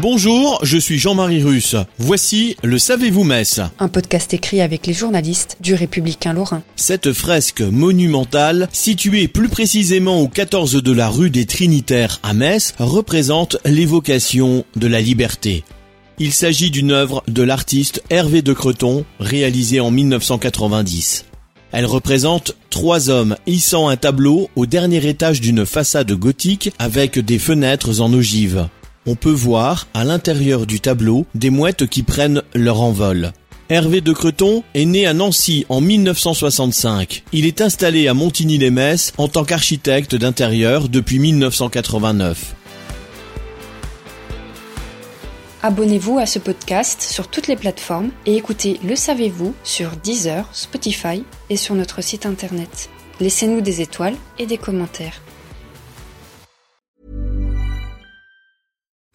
Bonjour, je suis Jean-Marie Russe. Voici le Savez-vous Metz un podcast écrit avec les journalistes du Républicain Lorrain. Cette fresque monumentale, située plus précisément au 14 de la rue des Trinitaires à Metz, représente l'évocation de la liberté. Il s'agit d'une œuvre de l'artiste Hervé de Creton, réalisée en 1990. Elle représente trois hommes hissant un tableau au dernier étage d'une façade gothique avec des fenêtres en ogive. On peut voir, à l'intérieur du tableau, des mouettes qui prennent leur envol. Hervé de Creton est né à Nancy en 1965. Il est installé à Montigny-les-Metz en tant qu'architecte d'intérieur depuis 1989. Abonnez-vous à ce podcast sur toutes les plateformes et écoutez Le Savez-vous sur Deezer, Spotify et sur notre site internet. Laissez-nous des étoiles et des commentaires.